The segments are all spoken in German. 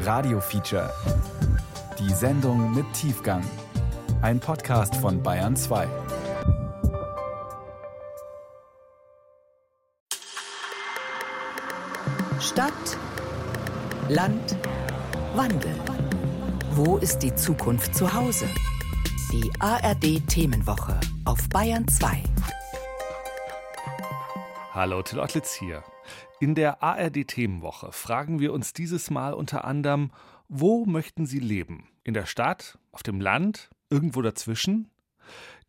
Radio Feature. Die Sendung mit Tiefgang. Ein Podcast von Bayern 2. Stadt, Land, Wandel. Wo ist die Zukunft zu Hause? Die ARD Themenwoche auf Bayern 2. Hallo, Till Ottlitz hier. In der ARD Themenwoche fragen wir uns dieses Mal unter anderem, wo möchten Sie leben? In der Stadt, auf dem Land, irgendwo dazwischen?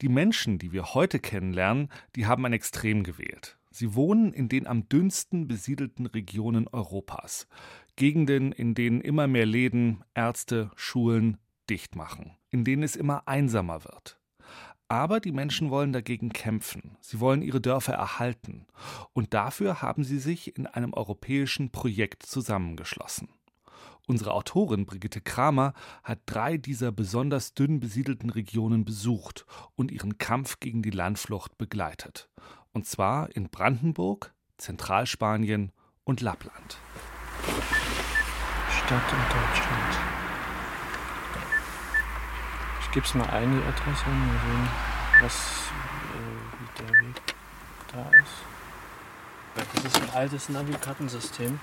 Die Menschen, die wir heute kennenlernen, die haben ein Extrem gewählt. Sie wohnen in den am dünnsten besiedelten Regionen Europas. Gegenden, in denen immer mehr Läden, Ärzte, Schulen dicht machen, in denen es immer einsamer wird. Aber die Menschen wollen dagegen kämpfen. Sie wollen ihre Dörfer erhalten. Und dafür haben sie sich in einem europäischen Projekt zusammengeschlossen. Unsere Autorin Brigitte Kramer hat drei dieser besonders dünn besiedelten Regionen besucht und ihren Kampf gegen die Landflucht begleitet. Und zwar in Brandenburg, Zentralspanien und Lappland. Stadt in Deutschland. Ich gebe es mal ein, die Adresse, mal sehen, was, äh, wie der Weg da ist. Das ist ein altes Navigattensystem.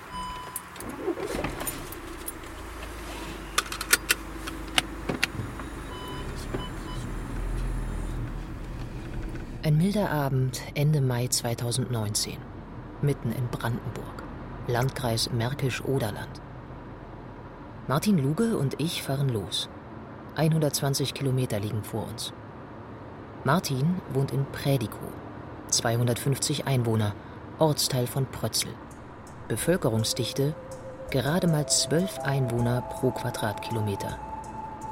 Ein milder Abend Ende Mai 2019, mitten in Brandenburg, Landkreis Märkisch-Oderland. Martin Luge und ich fahren los. 120 Kilometer liegen vor uns. Martin wohnt in Prädikow, 250 Einwohner, Ortsteil von Prötzel. Bevölkerungsdichte gerade mal 12 Einwohner pro Quadratkilometer.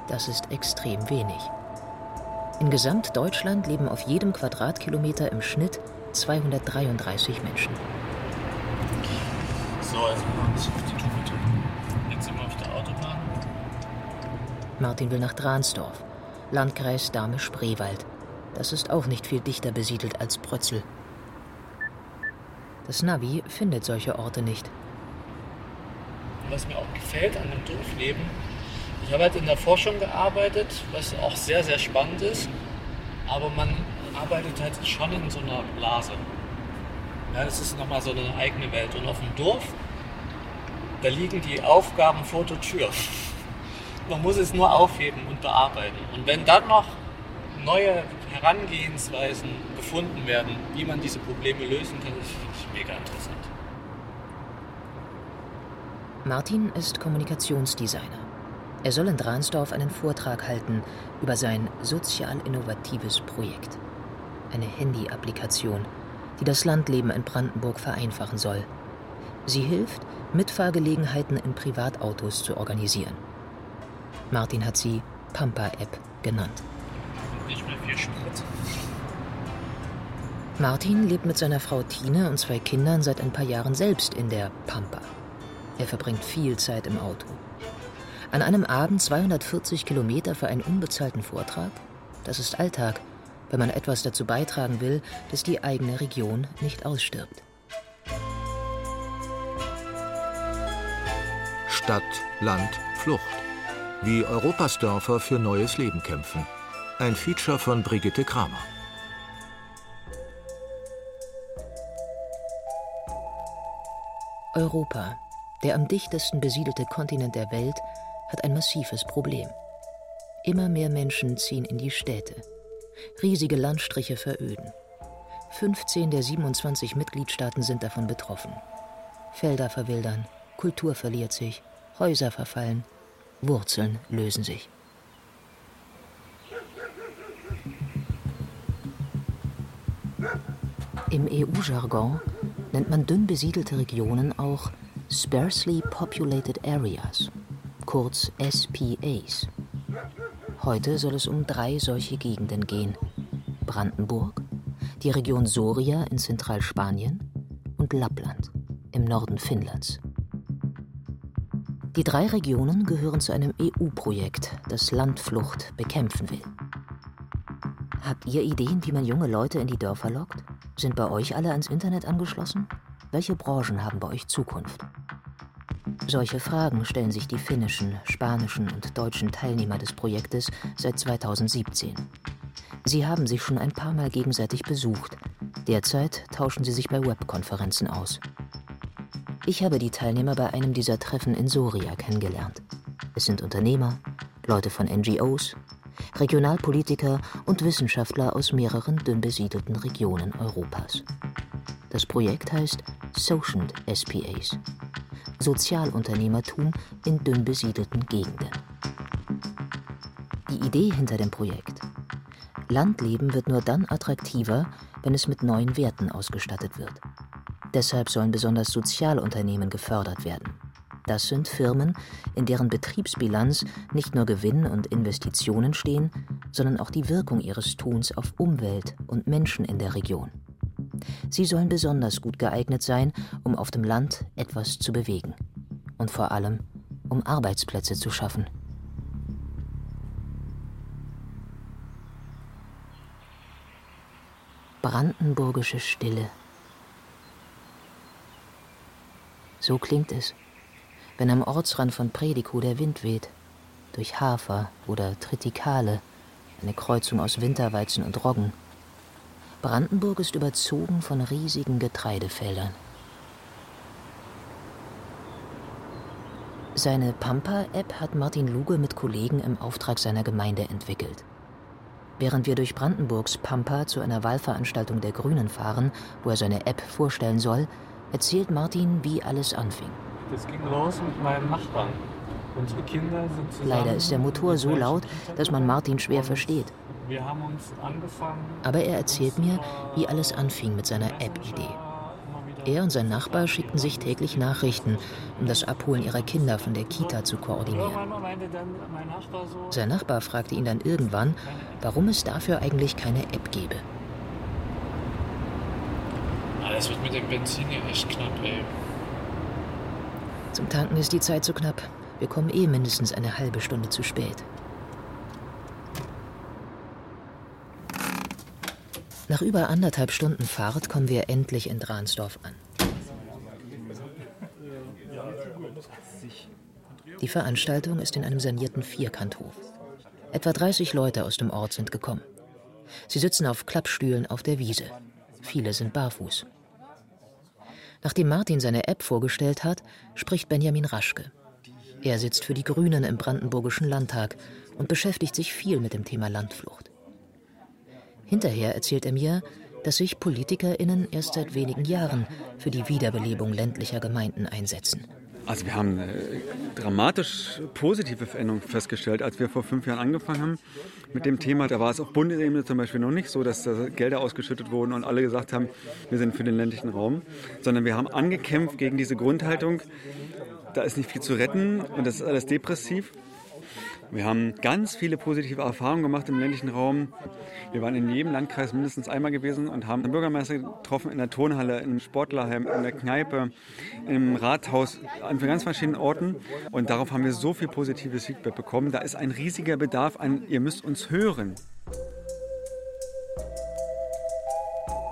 Das ist extrem wenig. In Gesamtdeutschland leben auf jedem Quadratkilometer im Schnitt 233 Menschen. So, also 70 Kilometer. Jetzt Martin will nach Dransdorf, Landkreis Dahme-Spreewald. Das ist auch nicht viel dichter besiedelt als Prötzel. Das Navi findet solche Orte nicht. Was mir auch gefällt an dem Dorfleben, ich habe halt in der Forschung gearbeitet, was auch sehr, sehr spannend ist, aber man arbeitet halt schon in so einer Blase. Ja, das ist nochmal so eine eigene Welt. Und auf dem Dorf, da liegen die Aufgaben vor der Tür. Man muss es nur aufheben und bearbeiten. Und wenn dann noch neue Herangehensweisen gefunden werden, wie man diese Probleme lösen kann, das finde ich mega interessant. Martin ist Kommunikationsdesigner. Er soll in Dransdorf einen Vortrag halten über sein sozial innovatives Projekt. Eine Handy-Applikation, die das Landleben in Brandenburg vereinfachen soll. Sie hilft, Mitfahrgelegenheiten in Privatautos zu organisieren. Martin hat sie Pampa-App genannt. Nicht mehr viel Sprit. Martin lebt mit seiner Frau Tine und zwei Kindern seit ein paar Jahren selbst in der Pampa. Er verbringt viel Zeit im Auto. An einem Abend 240 Kilometer für einen unbezahlten Vortrag? Das ist Alltag, wenn man etwas dazu beitragen will, dass die eigene Region nicht ausstirbt. Stadt, Land, Flucht. Wie Europas Dörfer für neues Leben kämpfen. Ein Feature von Brigitte Kramer. Europa, der am dichtesten besiedelte Kontinent der Welt, hat ein massives Problem. Immer mehr Menschen ziehen in die Städte. Riesige Landstriche veröden. 15 der 27 Mitgliedstaaten sind davon betroffen. Felder verwildern, Kultur verliert sich, Häuser verfallen, Wurzeln lösen sich. Im EU-Jargon nennt man dünn besiedelte Regionen auch Sparsely Populated Areas, kurz SPAs. Heute soll es um drei solche Gegenden gehen. Brandenburg, die Region Soria in Zentralspanien und Lappland im Norden Finnlands. Die drei Regionen gehören zu einem EU-Projekt, das Landflucht bekämpfen will. Habt ihr Ideen, wie man junge Leute in die Dörfer lockt? Sind bei euch alle ans Internet angeschlossen? Welche Branchen haben bei euch Zukunft? Solche Fragen stellen sich die finnischen, spanischen und deutschen Teilnehmer des Projektes seit 2017. Sie haben sich schon ein paar Mal gegenseitig besucht. Derzeit tauschen sie sich bei Webkonferenzen aus. Ich habe die Teilnehmer bei einem dieser Treffen in Soria kennengelernt. Es sind Unternehmer, Leute von NGOs, Regionalpolitiker und Wissenschaftler aus mehreren dünn besiedelten Regionen Europas. Das Projekt heißt Sociant SPAs, Sozialunternehmertum in dünn besiedelten Gegenden. Die Idee hinter dem Projekt. Landleben wird nur dann attraktiver, wenn es mit neuen Werten ausgestattet wird. Deshalb sollen besonders Sozialunternehmen gefördert werden. Das sind Firmen, in deren Betriebsbilanz nicht nur Gewinn und Investitionen stehen, sondern auch die Wirkung ihres Tuns auf Umwelt und Menschen in der Region. Sie sollen besonders gut geeignet sein, um auf dem Land etwas zu bewegen und vor allem, um Arbeitsplätze zu schaffen. Brandenburgische Stille. So klingt es, wenn am Ortsrand von Predikow der Wind weht, durch Hafer oder Tritikale, eine Kreuzung aus Winterweizen und Roggen. Brandenburg ist überzogen von riesigen Getreidefeldern. Seine Pampa-App hat Martin Luge mit Kollegen im Auftrag seiner Gemeinde entwickelt. Während wir durch Brandenburgs Pampa zu einer Wahlveranstaltung der Grünen fahren, wo er seine App vorstellen soll, erzählt Martin, wie alles anfing. Das ging los mit meinen Nachbarn. Unsere Kinder sind zusammen. Leider ist der Motor so laut, dass man Martin schwer versteht. Wir haben uns angefangen. Aber er erzählt mir, wie alles anfing mit seiner App-Idee. Er und sein Nachbar schickten sich täglich Nachrichten, um das Abholen ihrer Kinder von der Kita zu koordinieren. Sein Nachbar fragte ihn dann irgendwann, warum es dafür eigentlich keine App gebe. Alles wird mit dem Benzin hier echt knapp, ey. Zum Tanken ist die Zeit zu knapp. Wir kommen eh mindestens eine halbe Stunde zu spät. Nach über anderthalb Stunden Fahrt kommen wir endlich in Dransdorf an. Die Veranstaltung ist in einem sanierten Vierkanthof. Etwa 30 Leute aus dem Ort sind gekommen. Sie sitzen auf Klappstühlen auf der Wiese. Viele sind barfuß. Nachdem Martin seine App vorgestellt hat, spricht Benjamin Raschke. Er sitzt für die Grünen im Brandenburgischen Landtag und beschäftigt sich viel mit dem Thema Landflucht. Hinterher erzählt er mir, dass sich PolitikerInnen erst seit wenigen Jahren für die Wiederbelebung ländlicher Gemeinden einsetzen. Also wir haben eine dramatisch positive Veränderung festgestellt, als wir vor fünf Jahren angefangen haben mit dem Thema. Da war es auf Bundesebene zum Beispiel noch nicht so, dass da Gelder ausgeschüttet wurden und alle gesagt haben, wir sind für den ländlichen Raum, sondern wir haben angekämpft gegen diese Grundhaltung, da ist nicht viel zu retten und das ist alles depressiv. Wir haben ganz viele positive Erfahrungen gemacht im ländlichen Raum. Wir waren in jedem Landkreis mindestens einmal gewesen und haben den Bürgermeister getroffen in der Turnhalle, im Sportlerheim, in der Kneipe, im Rathaus, an ganz verschiedenen Orten. Und darauf haben wir so viel positives Feedback bekommen. Da ist ein riesiger Bedarf an, ihr müsst uns hören.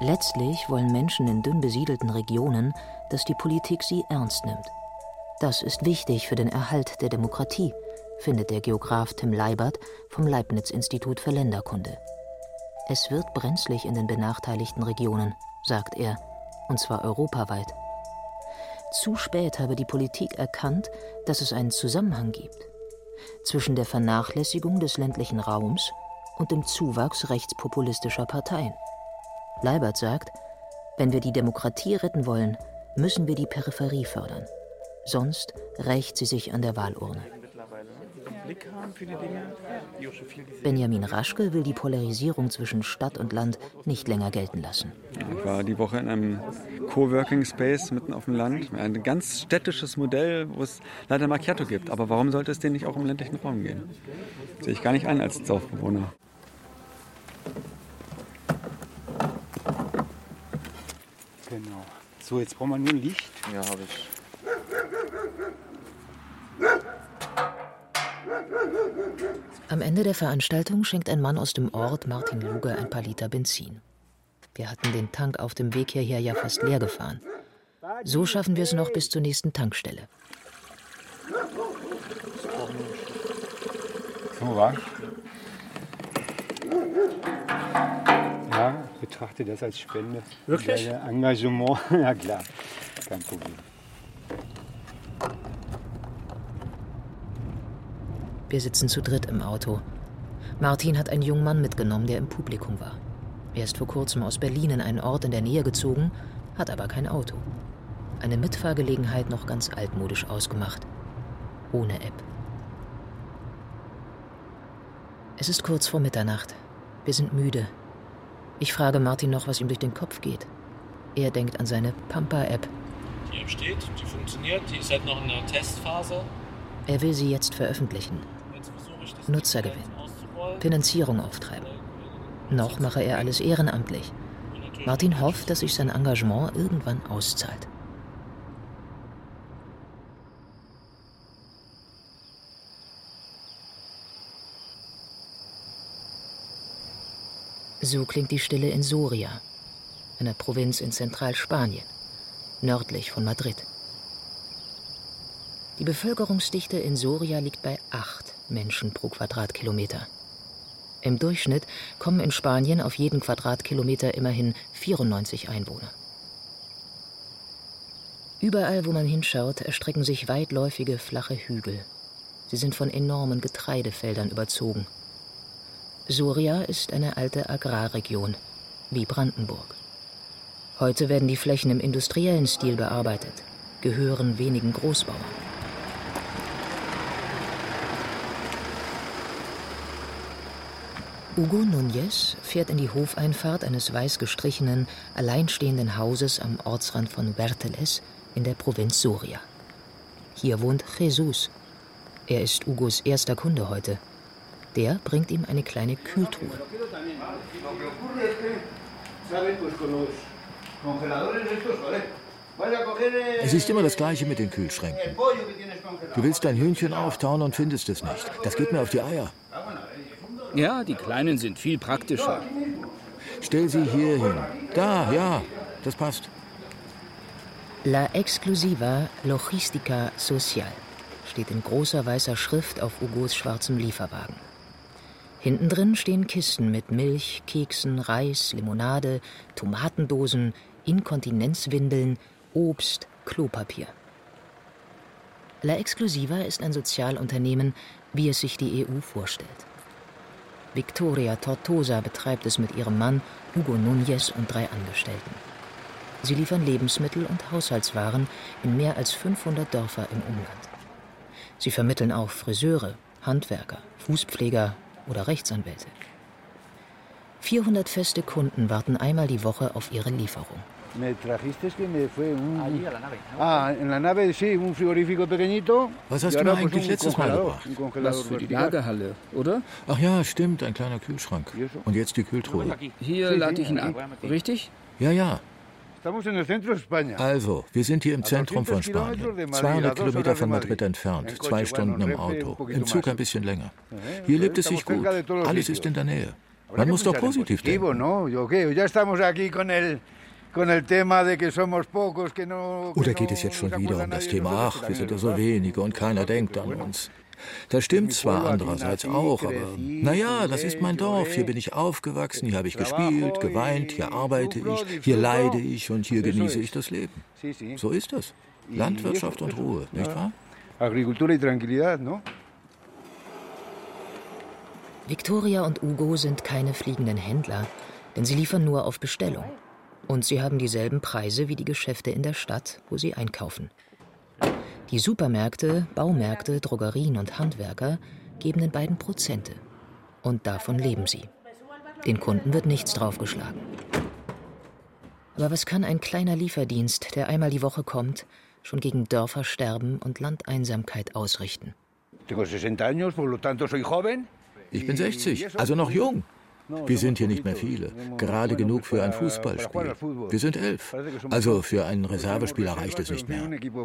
Letztlich wollen Menschen in dünn besiedelten Regionen, dass die Politik sie ernst nimmt. Das ist wichtig für den Erhalt der Demokratie findet der Geograf Tim Leibert vom Leibniz-Institut für Länderkunde. Es wird brenzlig in den benachteiligten Regionen, sagt er, und zwar europaweit. Zu spät habe die Politik erkannt, dass es einen Zusammenhang gibt zwischen der Vernachlässigung des ländlichen Raums und dem Zuwachs rechtspopulistischer Parteien. Leibert sagt, wenn wir die Demokratie retten wollen, müssen wir die Peripherie fördern. Sonst rächt sie sich an der Wahlurne. Blick haben für die Dinge. Benjamin Raschke will die Polarisierung zwischen Stadt und Land nicht länger gelten lassen. Ich war die Woche in einem Coworking Space mitten auf dem Land. Ein ganz städtisches Modell, wo es leider Macchiato gibt. Aber warum sollte es denn nicht auch im ländlichen Raum gehen? Sehe ich gar nicht ein als Dorfbewohner. Genau. So, jetzt brauchen wir nur Licht. Ja, habe ich. Am Ende der Veranstaltung schenkt ein Mann aus dem Ort Martin Luger ein paar Liter Benzin. Wir hatten den Tank auf dem Weg hierher ja fast leer gefahren. So schaffen wir es noch bis zur nächsten Tankstelle. So war. Ja, betrachte das als Spende. Wirklich? Engagement, ja klar, kein Problem. Wir sitzen zu dritt im Auto. Martin hat einen jungen Mann mitgenommen, der im Publikum war. Er ist vor kurzem aus Berlin in einen Ort in der Nähe gezogen, hat aber kein Auto. Eine Mitfahrgelegenheit noch ganz altmodisch ausgemacht. Ohne App. Es ist kurz vor Mitternacht. Wir sind müde. Ich frage Martin noch, was ihm durch den Kopf geht. Er denkt an seine Pampa-App. Die App steht, die funktioniert, die ist halt noch in der Testphase. Er will sie jetzt veröffentlichen. Jetzt versuche ich das Nutzergewinn. auszurollen. Finanzierung auftreiben. Noch mache er alles ehrenamtlich. Martin hofft, dass sich sein Engagement irgendwann auszahlt. So klingt die Stille in Soria, einer Provinz in Zentralspanien, nördlich von Madrid. Die Bevölkerungsdichte in Soria liegt bei acht Menschen pro Quadratkilometer. Im Durchschnitt kommen in Spanien auf jeden Quadratkilometer immerhin 94 Einwohner. Überall, wo man hinschaut, erstrecken sich weitläufige, flache Hügel. Sie sind von enormen Getreidefeldern überzogen. Soria ist eine alte Agrarregion, wie Brandenburg. Heute werden die Flächen im industriellen Stil bearbeitet, gehören wenigen Großbauern. Hugo Núñez fährt in die Hofeinfahrt eines weiß gestrichenen, alleinstehenden Hauses am Ortsrand von Berteles in der Provinz Soria. Hier wohnt Jesus. Er ist Hugos erster Kunde heute. Der bringt ihm eine kleine Kühltruhe. Es ist immer das Gleiche mit den Kühlschränken. Du willst dein Hühnchen auftauen und findest es nicht. Das geht mir auf die Eier. Ja, die kleinen sind viel praktischer. Stell sie hier hin. Da, ja, das passt. La Exclusiva Logistica Social steht in großer weißer Schrift auf Hugos schwarzem Lieferwagen. Hinten drin stehen Kisten mit Milch, Keksen, Reis, Limonade, Tomatendosen, Inkontinenzwindeln, Obst, Klopapier. La Exclusiva ist ein Sozialunternehmen, wie es sich die EU vorstellt. Victoria Tortosa betreibt es mit ihrem Mann Hugo Núñez und drei Angestellten. Sie liefern Lebensmittel und Haushaltswaren in mehr als 500 Dörfer im Umland. Sie vermitteln auch Friseure, Handwerker, Fußpfleger oder Rechtsanwälte. 400 feste Kunden warten einmal die Woche auf ihre Lieferung. Me trajiste que me fue un... Ah, en la nave sí, un frigorífico pequeñito. Was hast du mir eigentlich letztes Mal gebracht? un congelador Was für die. Lagerhalle, oder? Ach ja, stimmt, ein kleiner Kühlschrank. Und jetzt die Kühltruhe. Hier lade ich ihn ab, richtig? Ja, ja. Also, wir sind hier im Zentrum von 200 Kilometer Spanien. de Madrid, 200 a dos Kilometer von Madrid entfernt. Zwei Stunden im Auto. Im Zug ein bisschen länger. Eh, Hier lebt es sich gut. Alles ist in der Nähe. Man muss doch positiv denken. Oder geht es jetzt schon wieder um das Thema, ach, wir sind ja so wenige und keiner denkt an uns. Das stimmt zwar andererseits auch, aber naja, das ist mein Dorf. Hier bin ich aufgewachsen, hier habe ich gespielt, geweint, hier arbeite ich, hier leide ich und hier genieße ich das Leben. So ist es. Landwirtschaft und Ruhe, nicht wahr? Agricultura y tranquilidad, ¿no? Victoria und Hugo sind keine fliegenden Händler, denn sie liefern nur auf Bestellung. Und sie haben dieselben Preise wie die Geschäfte in der Stadt, wo sie einkaufen. Die Supermärkte, Baumärkte, Drogerien und Handwerker geben den beiden Prozente. Und davon leben sie. Den Kunden wird nichts draufgeschlagen. Aber was kann ein kleiner Lieferdienst, der einmal die Woche kommt, schon gegen Dörfersterben und Landeinsamkeit ausrichten? Tengo 60 años, por lo tanto soy joven. Ich bin 60, also noch jung. Wir sind hier nicht mehr viele. Gerade genug für ein Fußballspiel. Wir sind elf. Also für einen Reservespieler reicht es nicht mehr. Eh.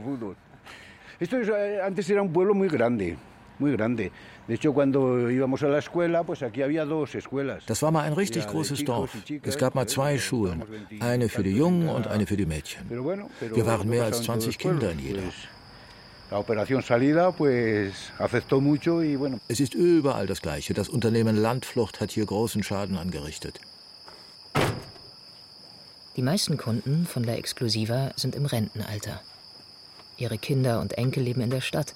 Das war mal ein richtig großes Dorf. Es gab mal zwei Schulen. Eine für die Jungen und eine für die Mädchen. Wir waren mehr als en todos 20 los pueblos, Kinder in jeder. Pues, Es ist überall das Gleiche. Das Unternehmen Landflucht hat hier großen Schaden angerichtet. Die meisten Kunden von La Exclusiva sind im Rentenalter. Ihre Kinder und Enkel leben in der Stadt.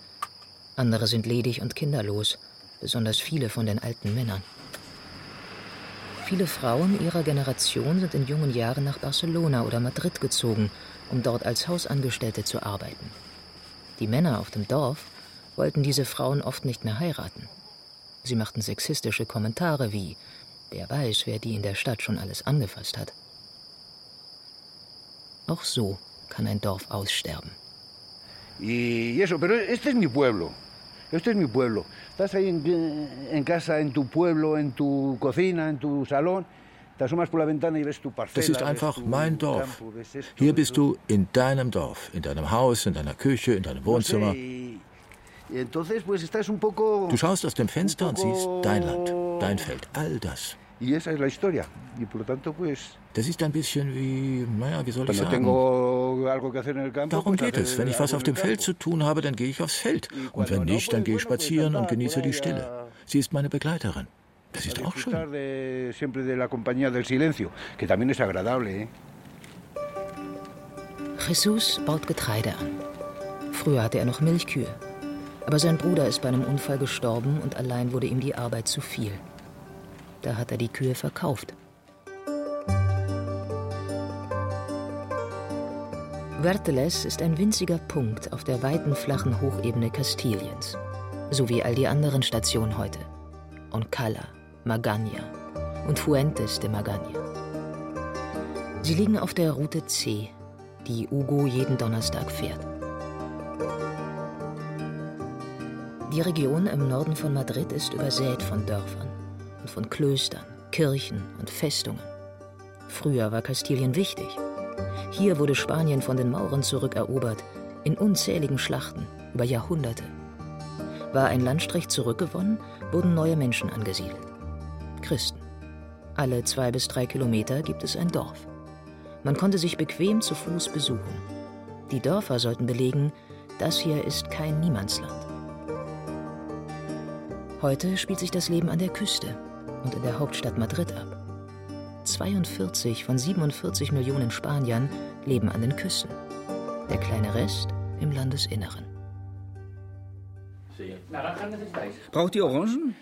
Andere sind ledig und kinderlos, besonders viele von den alten Männern. Viele Frauen ihrer Generation sind in jungen Jahren nach Barcelona oder Madrid gezogen, um dort als Hausangestellte zu arbeiten. Die Männer auf dem Dorf wollten diese Frauen oft nicht mehr heiraten. Sie machten sexistische Kommentare wie, wer weiß, wer die in der Stadt schon alles angefasst hat. Auch so kann ein Dorf aussterben. Y eso, pero este es mi pueblo. Este es mi pueblo. Estás ahí en, en casa, en tu pueblo, en tu cocina, en tu salón. Das ist einfach mein Dorf. Hier bist du in deinem Dorf, in deinem Haus, in deiner Küche, in deinem Wohnzimmer. Du schaust aus dem Fenster und siehst dein Land, dein Feld, all das. Das ist ein bisschen wie, naja, wie soll ich sagen? Darum geht es. Wenn ich was auf dem Feld zu tun habe, dann gehe ich aufs Feld. Und wenn nicht, dann gehe ich spazieren und genieße die Stille. Sie ist meine Begleiterin. Das ist auch schön. Jesus baut Getreide an. Früher hatte er noch Milchkühe. Aber sein Bruder ist bei einem Unfall gestorben und allein wurde ihm die Arbeit zu viel. Da hat er die Kühe verkauft. Verteles ist ein winziger Punkt auf der weiten flachen Hochebene Kastiliens, so wie all die anderen Stationen heute. Oncala, Magaña und Fuentes de Magaña. Sie liegen auf der Route C, die Ugo jeden Donnerstag fährt. Die Region im Norden von Madrid ist übersät von Dörfern und von Klöstern, Kirchen und Festungen. Früher war Kastilien wichtig. Hier wurde Spanien von den Mauren zurückerobert, in unzähligen Schlachten über Jahrhunderte. War ein Landstrich zurückgewonnen, wurden neue Menschen angesiedelt. Christen. Alle zwei bis drei Kilometer gibt es ein Dorf. Man konnte sich bequem zu Fuß besuchen. Die Dörfer sollten belegen, das hier ist kein Niemandsland. Heute spielt sich das Leben an der Küste, und in der Hauptstadt Madrid ab. 42 von 47 Millionen Spaniern leben an den Küsten. Der kleine Rest im Landesinneren. Braucht ihr Orangen?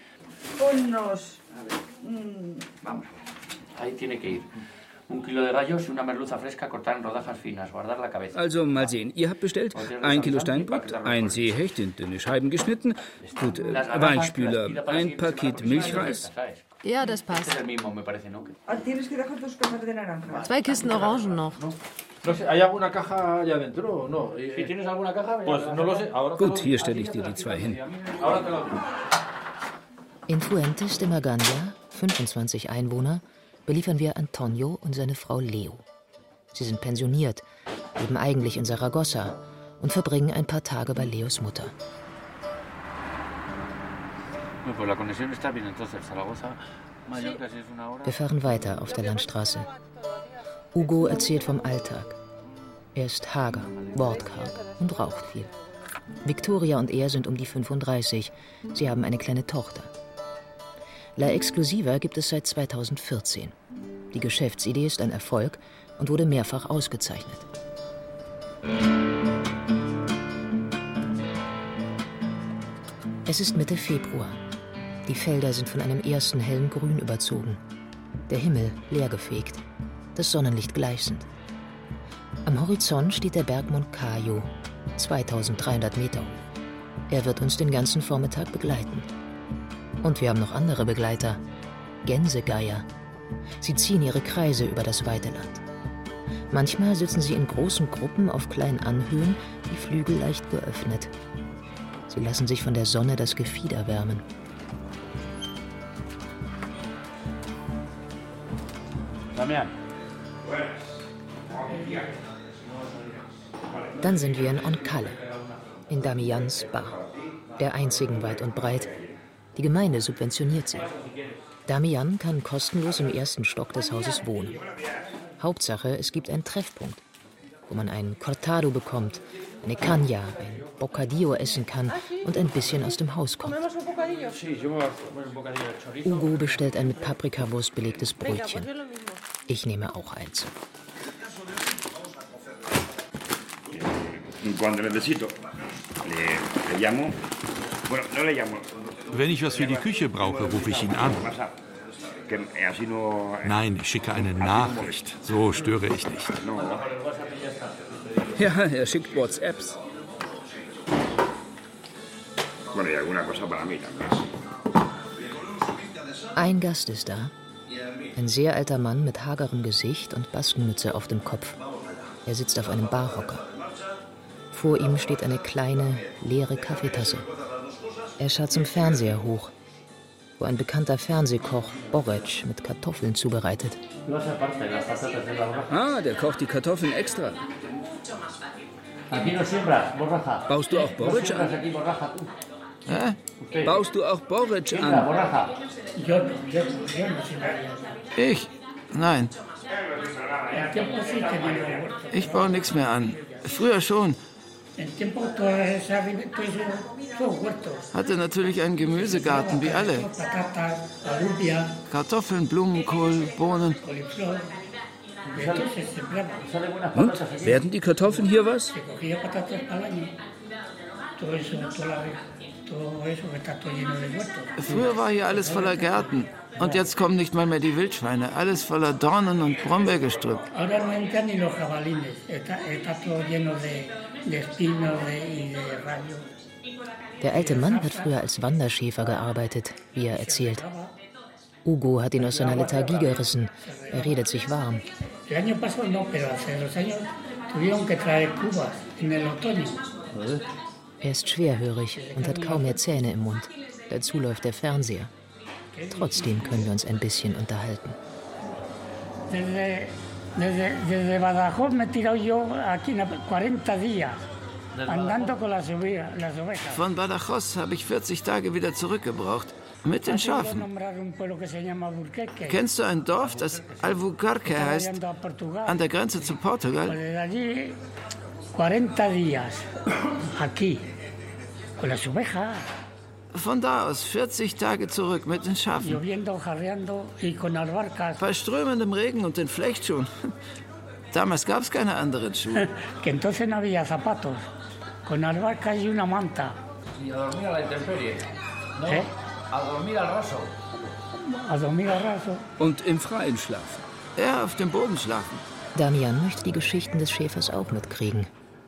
Unos. Mm. Vamos. Ahí tiene que ir. Also mal sehen, ihr habt bestellt ein Kilo Steinbutt, ein Seehecht in dünne Scheiben geschnitten, gut, Weinspüler, ein Paket Milchreis, ja, das passt. Zwei Kisten Orangen noch. Gut, hier stelle ich dir die zwei hin. In Fuentes de Magana, 25 Einwohner, beliefern wir Antonio und seine Frau Leo. Sie sind pensioniert, leben eigentlich in Saragossa und verbringen ein paar Tage bei Leos Mutter. Wir fahren weiter auf der Landstraße. Hugo erzählt vom Alltag. Er ist hager, wortkarg und raucht viel. Victoria und er sind um die 35. Sie haben eine kleine Tochter. La Exclusiva gibt es seit 2014. Die Geschäftsidee ist ein Erfolg und wurde mehrfach ausgezeichnet. Es ist Mitte Februar. Die Felder sind von einem ersten hellen Grün überzogen. Der Himmel leergefegt, das Sonnenlicht gleißend. Am Horizont steht der Berg Moncayo, 2300 Meter hoch. Er wird uns den ganzen Vormittag begleiten. Und wir haben noch andere Begleiter. Gänsegeier. Sie ziehen ihre Kreise über das weite Land. Manchmal sitzen sie in großen Gruppen auf kleinen Anhöhen, die Flügel leicht geöffnet. Sie lassen sich von der Sonne das Gefieder wärmen. Dann sind wir in Oncalle, in Damians Bar, der einzigen weit und breit. Die Gemeinde subventioniert sie. Damian kann kostenlos im ersten Stock des Hauses wohnen. Hauptsache, es gibt einen Treffpunkt. wo man ein Cortado bekommt, eine Caña, ein Bocadillo essen kann und ein bisschen aus dem Haus kommt. Hugo bestellt ein mit Paprikawurst belegtes Brötchen. Ich nehme auch eins. Wenn ich was für die Küche brauche, rufe ich ihn an. Nein, ich schicke eine Nachricht. So störe ich nicht. Ja, er schickt WhatsApps. Ein Gast ist da. Ein sehr alter Mann mit hagerem Gesicht und Baskenmütze auf dem Kopf. Er sitzt auf einem Barhocker. Vor ihm steht eine kleine, leere Kaffeetasse. Er schaut zum Fernseher hoch, wo ein bekannter Fernsehkoch Boric mit Kartoffeln zubereitet. Ah, der kocht die Kartoffeln extra. Baust du auch Boric an? Hä? Baust du auch Boric an? Ich? Nein. Ich baue nichts mehr an. Früher schon. Hatte natürlich einen Gemüsegarten, wie alle. Kartoffeln, Blumenkohl, Bohnen. Und? Werden die Kartoffeln hier was? Früher war hier alles voller Gärten. Und jetzt kommen nicht mal mehr die Wildschweine. Alles voller Dornen und Brombeergestrüpp. Der alte Mann hat früher als Wanderschäfer gearbeitet, wie er erzählt. Hugo hat ihn aus seiner Lethargie gerissen. Er redet sich warm. Er ist schwerhörig und hat kaum mehr Zähne im Mund. Dazu läuft der Fernseher. Trotzdem können wir uns ein bisschen unterhalten. Desde Badajoz me he tirado yo aquí 40 días. Andando con las ovejas. Von Badajoz habe ich 40 Tage wieder zurückgebraucht. Mit den Schafen. Kennst du ein Dorf, das Albuquerque heißt, an der Grenze zu Portugal? 40 días aquí con las ovejas. Von da aus 40 Tage zurück mit den Schafen. Bei strömendem Regen und den Flechtschuhen. Damals gab es keine anderen Schuhe. que entonces no había zapatos, con albarcas y una manta. Y a dormir a la intemperie. No, ¿Eh? a dormir al raso. A dormir al raso. Und im Freien schlafen. Ja, auf dem Boden schlafen. Damian möchte die Geschichten des Schäfers auch mitkriegen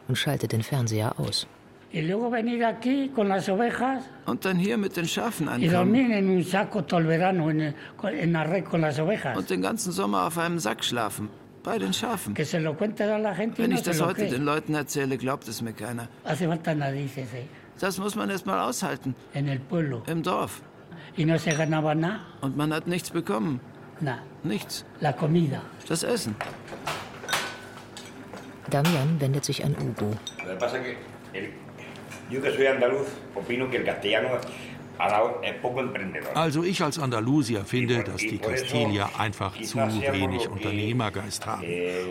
und schaltet den Fernseher aus. Y luego venir aquí con las ovejas Und dann hier mit den Schafen y ankommen. dormir en un saco todo el verano en, el- en la red con las ovejas. Und den ganzen Sommer auf einem Sack schlafen. Bei den Schafen. Wenn ich das heute den Leuten erzähle, glaubt es mir keiner. Eh, Das muss man erst mal aushalten. Im Dorf. Und man hat nichts bekommen. Nichts. Das Essen. Damian wendet sich an Hugo. Yo que soy andaluz opino que el castellano. Also ich als Andalusier finde, dass die Castilier einfach zu wenig Unternehmergeist haben.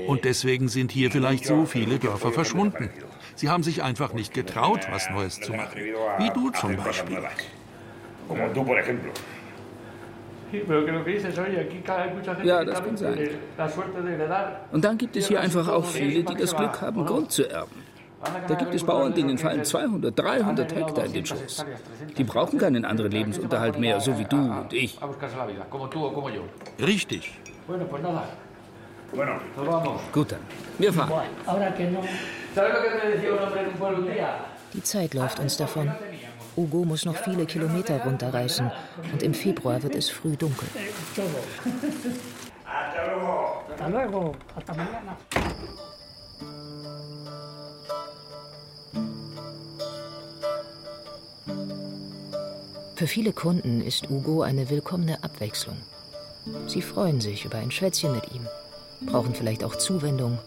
Und deswegen sind hier vielleicht so viele Dörfer verschwunden. Sie haben sich einfach nicht getraut, was Neues zu machen. Wie du zum Beispiel. Ja, das kann sein. Und dann gibt es hier einfach auch viele, die das Glück haben, Grund zu erben. Da gibt es Bauern, denen fallen 200, 300 Hektar in den Schoß. Die brauchen keinen anderen Lebensunterhalt mehr, so wie du und ich. Richtig. Gut dann. Wir fahren. Die Zeit läuft uns davon. Hugo muss noch viele Kilometer runterreißen und im Februar wird es früh dunkel. Todo. Hasta luego. Hasta mañana. Für viele Kunden ist Hugo eine willkommene Abwechslung. Sie freuen sich über ein Schwätzchen mit ihm, brauchen vielleicht auch Zuwendung,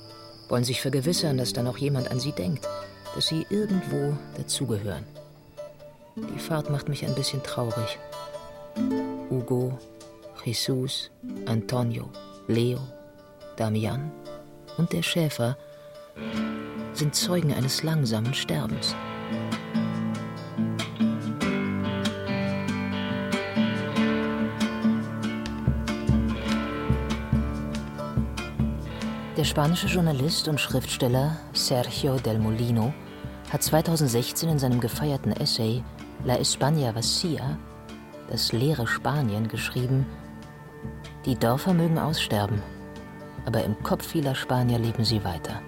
wollen sich vergewissern, dass da noch jemand an sie denkt, dass sie irgendwo dazugehören. Die Fahrt macht mich ein bisschen traurig. Hugo, Jesus, Antonio, Leo, Damian und der Schäfer sind Zeugen eines langsamen Sterbens. Der spanische Journalist und Schriftsteller Sergio del Molino hat 2016 in seinem gefeierten Essay La España Vacía, das leere Spanien, geschrieben, die Dörfer mögen aussterben, aber im Kopf vieler Spanier leben sie weiter.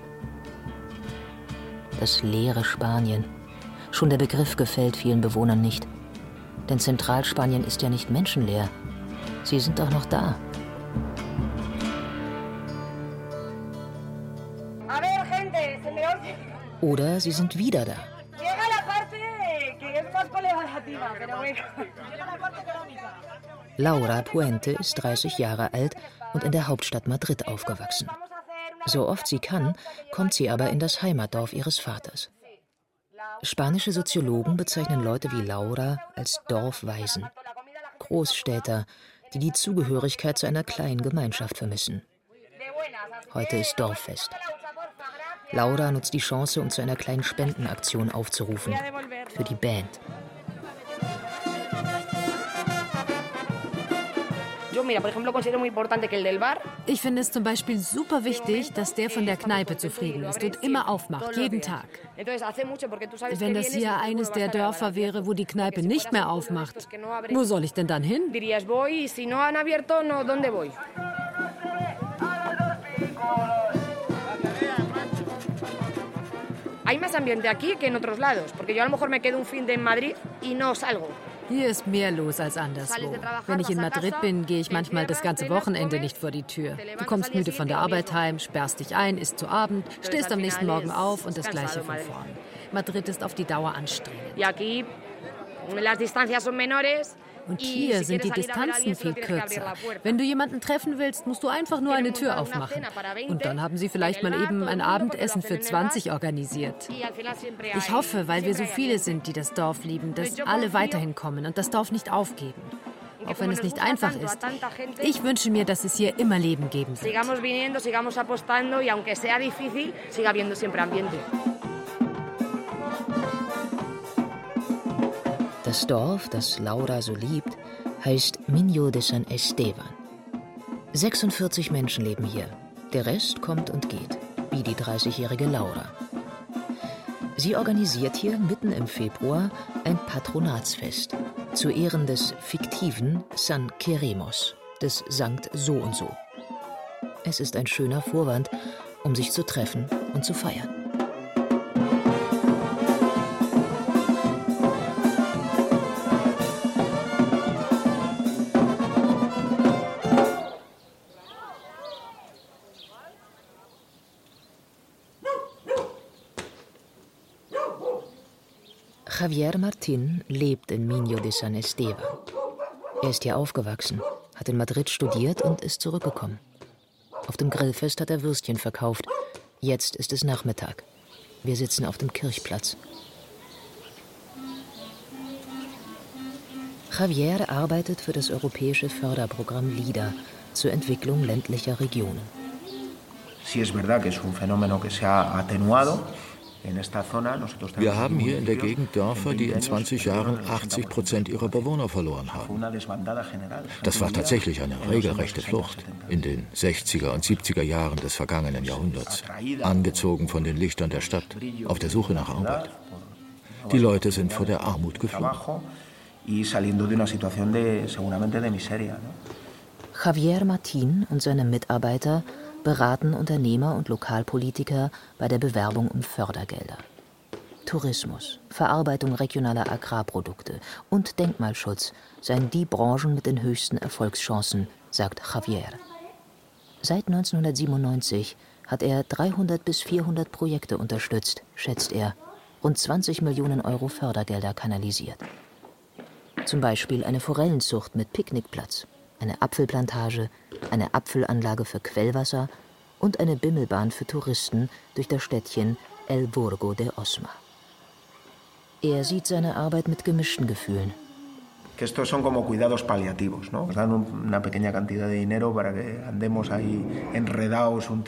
Das leere Spanien. Schon der Begriff gefällt vielen Bewohnern nicht. Denn Zentralspanien ist ja nicht menschenleer. Sie sind doch noch da. Oder sie sind wieder da. Laura Puente ist 30 Jahre alt und in der Hauptstadt Madrid aufgewachsen. So oft sie kann, kommt sie aber in das Heimatdorf ihres Vaters. Spanische Soziologen bezeichnen Leute wie Laura als Dorfweisen. Großstädter, die die Zugehörigkeit zu einer kleinen Gemeinschaft vermissen. Heute ist Dorffest. Laura nutzt die Chance, um zu einer kleinen Spendenaktion aufzurufen. Für die Band. Ich finde es zum Beispiel super wichtig, dass der von der Kneipe zufrieden ist und immer aufmacht, jeden Tag. Wenn das hier eines der Dörfer wäre, wo die Kneipe nicht mehr aufmacht, wo soll ich denn dann hin? Hay más ambiente aquí que en otros lados, porque yo a lo mejor me quedo un fin de en Madrid y no salgo. Hier ist mehr los als anderswo. Wenn ich in Madrid bin, gehe ich manchmal das ganze Wochenende nicht vor die Tür. Du kommst müde von der Arbeit heim, sperrst dich ein, isst zu Abend, stehst am nächsten Morgen auf und das Gleiche von vorn. Madrid ist auf die Dauer anstrengend. Und hier sind die Distanzen viel kürzer. Wenn du jemanden treffen willst, musst du einfach nur eine Tür aufmachen. Und dann haben sie vielleicht mal eben ein Abendessen für 20 organisiert. Ich hoffe, weil wir so viele sind, die das Dorf lieben, dass alle weiterhin kommen und das Dorf nicht aufgeben. Auch wenn es nicht einfach ist. Ich wünsche mir, dass es hier immer Leben geben wird. Das Dorf, das Laura so liebt, heißt Minho de San Esteban. 46 Menschen leben hier. Der Rest kommt und geht, wie die 30-jährige Laura. Sie organisiert hier mitten im Februar ein Patronatsfest zu Ehren des fiktiven San Queremos, des Sankt So und so. Es ist ein schöner Vorwand, um sich zu treffen und zu feiern. Javier Martin lebt in Minho de San Esteban. Er ist hier aufgewachsen, hat in Madrid studiert und ist zurückgekommen. Auf dem Grillfest hat er Würstchen verkauft. Jetzt ist es Nachmittag. Wir sitzen auf dem Kirchplatz. Javier arbeitet für das europäische Förderprogramm LIDA zur Entwicklung ländlicher Regionen. Sí es verdad que es un fenómeno que se ha atenuado, wir haben hier in der Gegend Dörfer, die in 20 Jahren 80 Prozent ihrer Bewohner verloren haben. Das war tatsächlich eine regelrechte Flucht in den 60er und 70er Jahren des vergangenen Jahrhunderts, angezogen von den Lichtern der Stadt, auf der Suche nach Arbeit. Die Leute sind vor der Armut geflohen. Javier Martin und seine Mitarbeiter beraten Unternehmer und Lokalpolitiker bei der Bewerbung um Fördergelder. Tourismus, Verarbeitung regionaler Agrarprodukte und Denkmalschutz seien die Branchen mit den höchsten Erfolgschancen, sagt Javier. Seit 1997 hat er 300 bis 400 Projekte unterstützt, schätzt er, und 20 Millionen Euro Fördergelder kanalisiert. Zum Beispiel eine Forellenzucht mit Picknickplatz eine Apfelplantage, eine Apfelanlage für Quellwasser und eine Bimmelbahn für Touristen durch das Städtchen El Burgo de Osma. Er sieht seine Arbeit mit gemischten Gefühlen. Que estos son como cuidados paliativos, ¿no? Nos dan una pequeña cantidad de un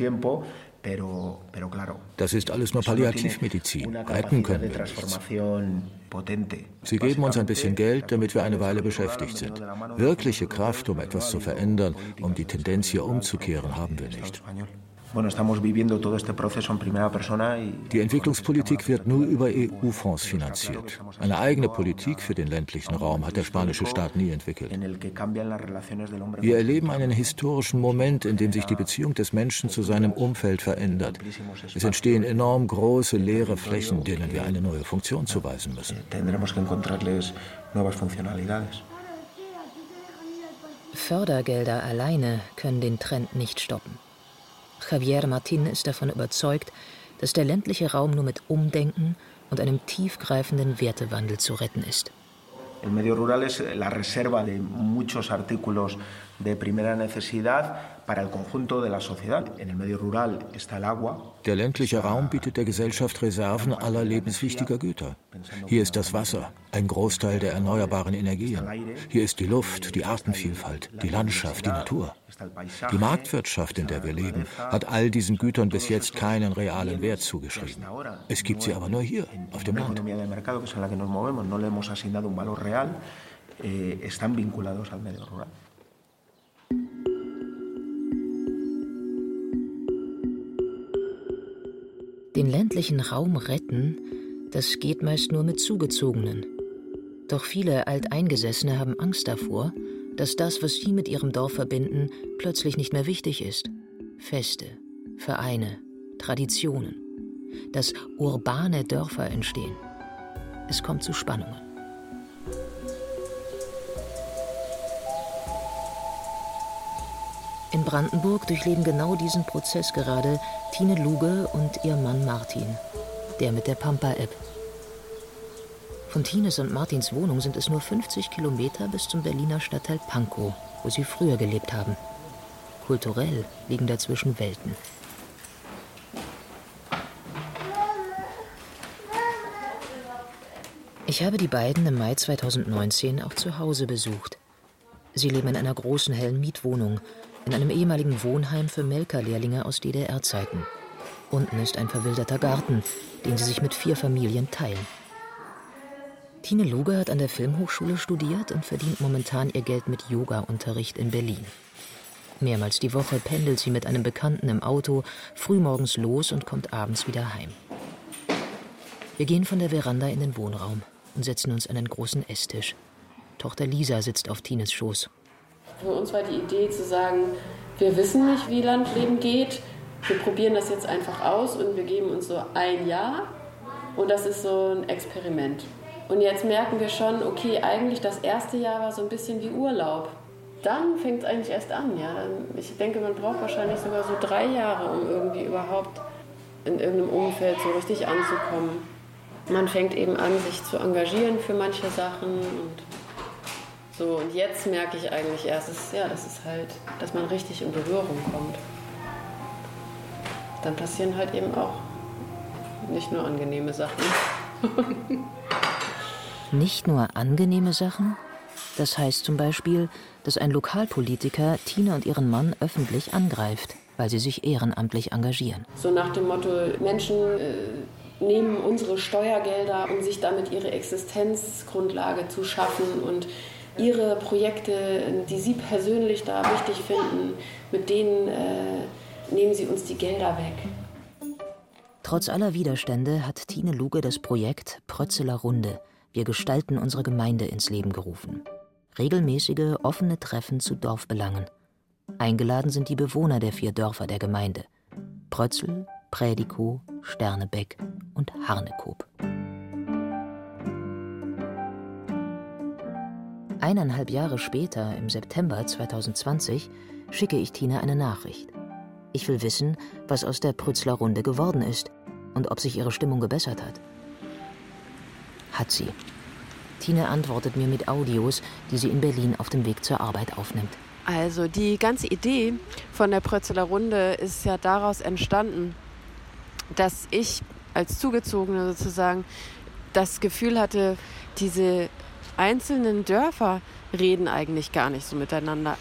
Das ist alles nur Palliativmedizin. Retten können wir nichts. Sie geben uns ein bisschen Geld, damit wir eine Weile beschäftigt sind. Wirkliche Kraft, um etwas zu verändern, um die Tendenz hier umzukehren, haben wir nicht. Die Entwicklungspolitik wird nur über EU-Fonds finanziert. Eine eigene Politik für den ländlichen Raum hat der spanische Staat nie entwickelt. Wir erleben einen historischen Moment, in dem sich die Beziehung des Menschen zu seinem Umfeld verändert. Es entstehen enorm große leere Flächen, denen wir eine neue Funktion zuweisen müssen. Fördergelder alleine können den Trend nicht stoppen. Javier Martin ist davon überzeugt, dass der ländliche Raum nur mit Umdenken und einem tiefgreifenden Wertewandel zu retten ist. El medio rural es la reserva de muchos artículos de primera necesidad para el conjunto de la sociedad. En el medio rural está el agua. Der ländliche Raum bietet der Gesellschaft Reserven aller lebenswichtiger Güter. Hier ist das Wasser, ein Großteil der erneuerbaren Energien. Hier ist die Luft, die Artenvielfalt, die Landschaft, die Natur. Die Marktwirtschaft, in der wir leben, hat all diesen Gütern bis jetzt keinen realen Wert zugeschrieben. Es gibt sie aber nur hier, auf dem Land. están vinculados al medio rural. Den ländlichen Raum retten, das geht meist nur mit Zugezogenen. Doch viele Alteingesessene haben Angst davor, dass das, was sie mit ihrem Dorf verbinden, plötzlich nicht mehr wichtig ist. Feste, Vereine, Traditionen. Dass urbane Dörfer entstehen. Es kommt zu Spannungen. In Brandenburg durchleben genau diesen Prozess gerade Tine Luge und ihr Mann Martin, der mit der Pampa-App. Von Tines und Martins Wohnung sind es nur 50 Kilometer bis zum Berliner Stadtteil Pankow, wo sie früher gelebt haben. Kulturell liegen dazwischen Welten. Ich habe die beiden im Mai 2019 auch zu Hause besucht. Sie leben in einer großen hellen Mietwohnung in einem ehemaligen Wohnheim für Melkerlehrlinge aus DDR-Zeiten. Unten ist ein verwilderter Garten, den sie sich mit vier Familien teilen. Tine Luger hat an der Filmhochschule studiert und verdient momentan ihr Geld mit Yoga-Unterricht in Berlin. Mehrmals die Woche pendelt sie mit einem Bekannten im Auto frühmorgens los und kommt abends wieder heim. Wir gehen von der Veranda in den Wohnraum und setzen uns an einen großen Esstisch. Tochter Lisa sitzt auf Tines Schoß. Für uns war die Idee zu sagen, wir wissen nicht, wie Landleben geht. Wir probieren das jetzt einfach aus und wir geben uns so ein Jahr. Und das ist so ein Experiment. Und jetzt merken wir schon, okay, eigentlich das erste Jahr war so ein bisschen wie Urlaub. Dann fängt es eigentlich erst an. Ja? Ich denke, man braucht wahrscheinlich sogar so drei Jahre, um irgendwie überhaupt in irgendeinem Umfeld so richtig anzukommen. Man fängt eben an, sich zu engagieren für manche Sachen und so, und jetzt merke ich eigentlich erst, dass, ja, das ist halt, dass man richtig in Berührung kommt. Dann passieren halt eben auch nicht nur angenehme Sachen. nicht nur angenehme Sachen? Das heißt zum Beispiel, dass ein Lokalpolitiker Tina und ihren Mann öffentlich angreift, weil sie sich ehrenamtlich engagieren. So nach dem Motto, Menschen äh, nehmen unsere Steuergelder, um sich damit ihre Existenzgrundlage zu schaffen und Ihre Projekte, die Sie persönlich da wichtig finden, mit denen äh, nehmen Sie uns die Gelder weg. Trotz aller Widerstände hat Tine Luge das Projekt Prötzeler Runde Wir gestalten unsere Gemeinde ins Leben gerufen. Regelmäßige, offene Treffen zu Dorfbelangen. Eingeladen sind die Bewohner der vier Dörfer der Gemeinde. Prötzel, Prädikow, Sternebeck und Harnekoop. Eineinhalb Jahre später, im September 2020, schicke ich Tina eine Nachricht. Ich will wissen, was aus der Prützler Runde geworden ist und ob sich ihre Stimmung gebessert hat. Hat sie. Tina antwortet mir mit Audios, die sie in Berlin auf dem Weg zur Arbeit aufnimmt. Also die ganze Idee von der Prötzeler Runde ist ja daraus entstanden, dass ich als Zugezogene sozusagen das Gefühl hatte, diese einzelnen Dörfer reden eigentlich gar nicht so miteinander.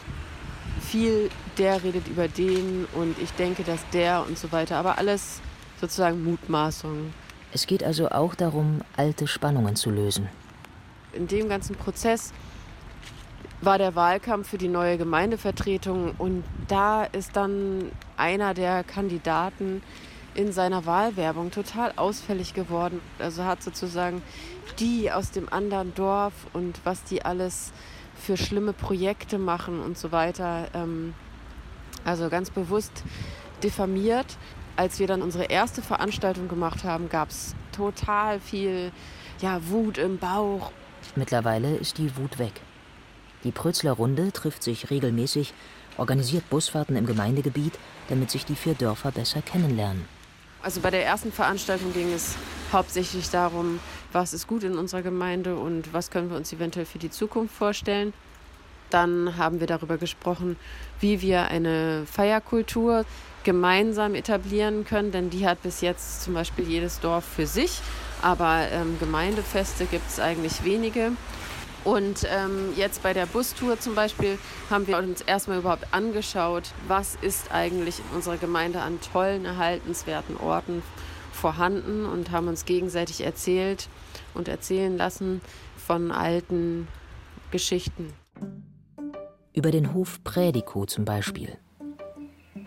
viel, der redet über den und ich denke, dass der und so weiter. Aber alles sozusagen Mutmaßung. Es geht also auch darum, alte Spannungen zu lösen. In dem ganzen Prozess war der Wahlkampf für die neue Gemeindevertretung und da ist dann einer der Kandidaten in seiner Wahlwerbung total ausfällig geworden. Also hat sozusagen die aus dem anderen Dorf und was die alles für schlimme Projekte machen und so weiter. Ähm, also ganz bewusst diffamiert. Als wir dann unsere erste Veranstaltung gemacht haben, gab es total viel ja, Wut im Bauch. Mittlerweile ist die Wut weg. Die Prötzler Runde trifft sich regelmäßig, organisiert Busfahrten im Gemeindegebiet, damit sich die vier Dörfer besser kennenlernen. Also bei der ersten Veranstaltung ging es hauptsächlich darum, was ist gut in unserer Gemeinde und was können wir uns eventuell für die Zukunft vorstellen. Dann haben wir darüber gesprochen, wie wir eine Feierkultur gemeinsam etablieren können, denn die hat bis jetzt zum Beispiel jedes Dorf für sich, aber ähm, Gemeindefeste gibt es eigentlich wenige. Und ähm, jetzt bei der Bustour zum Beispiel haben wir uns erstmal überhaupt angeschaut, was ist eigentlich in unserer Gemeinde an tollen, erhaltenswerten Orten vorhanden und haben uns gegenseitig erzählt und erzählen lassen von alten Geschichten. Über den Hof Prädikow zum Beispiel.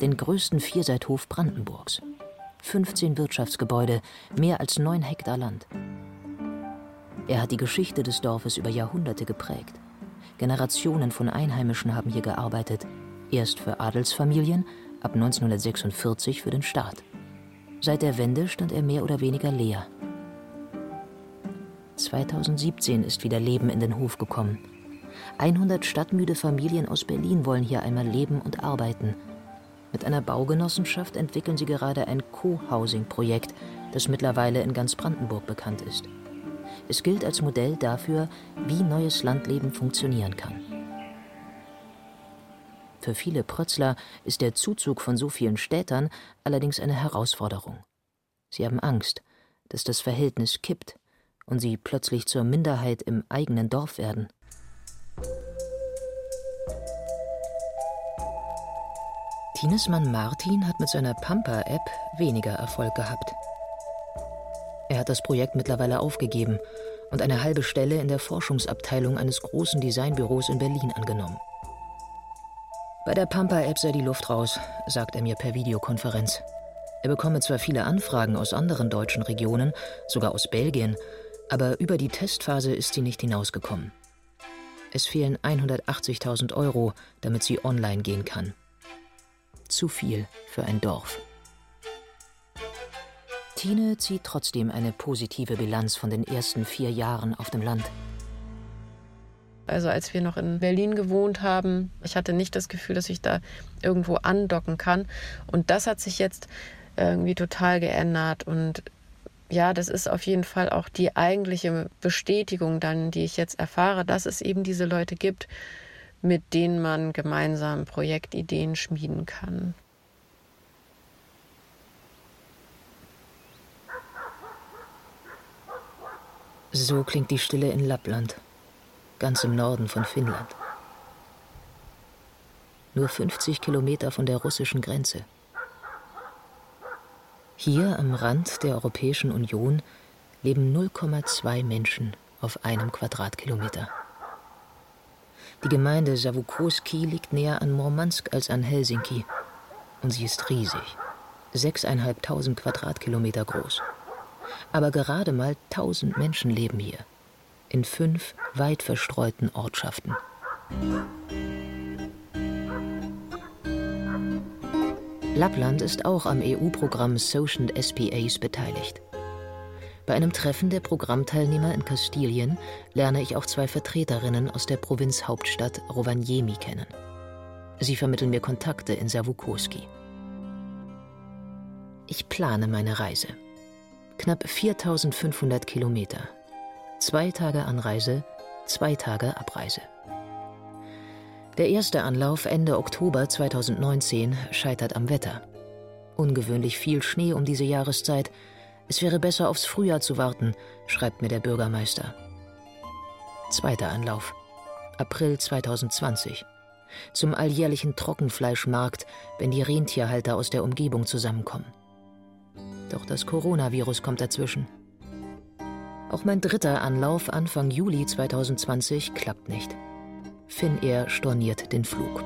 Den größten Vierseithof Brandenburgs. 15 Wirtschaftsgebäude, mehr als 9 Hektar Land. Er hat die Geschichte des Dorfes über Jahrhunderte geprägt. Generationen von Einheimischen haben hier gearbeitet, erst für Adelsfamilien, ab 1946 für den Staat. Seit der Wende stand er mehr oder weniger leer. 2017 ist wieder Leben in den Hof gekommen. 100 stadtmüde Familien aus Berlin wollen hier einmal leben und arbeiten. Mit einer Baugenossenschaft entwickeln sie gerade ein Co-Housing-Projekt, das mittlerweile in ganz Brandenburg bekannt ist. Es gilt als Modell dafür, wie neues Landleben funktionieren kann. Für viele Prötzler ist der Zuzug von so vielen Städtern allerdings eine Herausforderung. Sie haben Angst, dass das Verhältnis kippt und sie plötzlich zur Minderheit im eigenen Dorf werden. Tines Mann Martin hat mit seiner Pampa-App weniger Erfolg gehabt. Er hat das Projekt mittlerweile aufgegeben und eine halbe Stelle in der Forschungsabteilung eines großen Designbüros in Berlin angenommen. Bei der Pampa-App sei die Luft raus, sagt er mir per Videokonferenz. Er bekomme zwar viele Anfragen aus anderen deutschen Regionen, sogar aus Belgien, aber über die Testphase ist sie nicht hinausgekommen. Es fehlen 180.000 Euro, damit sie online gehen kann. Zu viel für ein Dorf. Tine zieht trotzdem eine positive Bilanz von den ersten vier Jahren auf dem Land. Also als wir noch in Berlin gewohnt haben, ich hatte nicht das Gefühl, dass ich da irgendwo andocken kann. Und das hat sich jetzt irgendwie total geändert. Und ja, das ist auf jeden Fall auch die eigentliche Bestätigung dann, die ich jetzt erfahre, dass es eben diese Leute gibt, mit denen man gemeinsam Projektideen schmieden kann. So klingt die Stille in Lappland, ganz im Norden von Finnland. Nur 50 Kilometer von der russischen Grenze. Hier am Rand der Europäischen Union leben 0,2 Menschen auf einem Quadratkilometer. Die Gemeinde Savukoski liegt näher an Murmansk als an Helsinki und sie ist riesig, sechseinhalbtausend Quadratkilometer groß. Aber gerade mal tausend Menschen leben hier. In fünf weit verstreuten Ortschaften. Lappland ist auch am EU-Programm Social SPAs beteiligt. Bei einem Treffen der Programmteilnehmer in Kastilien lerne ich auch zwei Vertreterinnen aus der Provinzhauptstadt Rovaniemi kennen. Sie vermitteln mir Kontakte in Savukoski. Ich plane meine Reise knapp 4500 Kilometer. Zwei Tage Anreise, zwei Tage Abreise. Der erste Anlauf Ende Oktober 2019 scheitert am Wetter. Ungewöhnlich viel Schnee um diese Jahreszeit. Es wäre besser, aufs Frühjahr zu warten, schreibt mir der Bürgermeister. Zweiter Anlauf. April 2020. zum alljährlichen Trockenfleischmarkt, wenn die Rentierhalter aus der Umgebung zusammenkommen. Doch das Coronavirus kommt dazwischen. Auch mein dritter Anlauf Anfang Juli 2020 klappt nicht. Finnair storniert den Flug.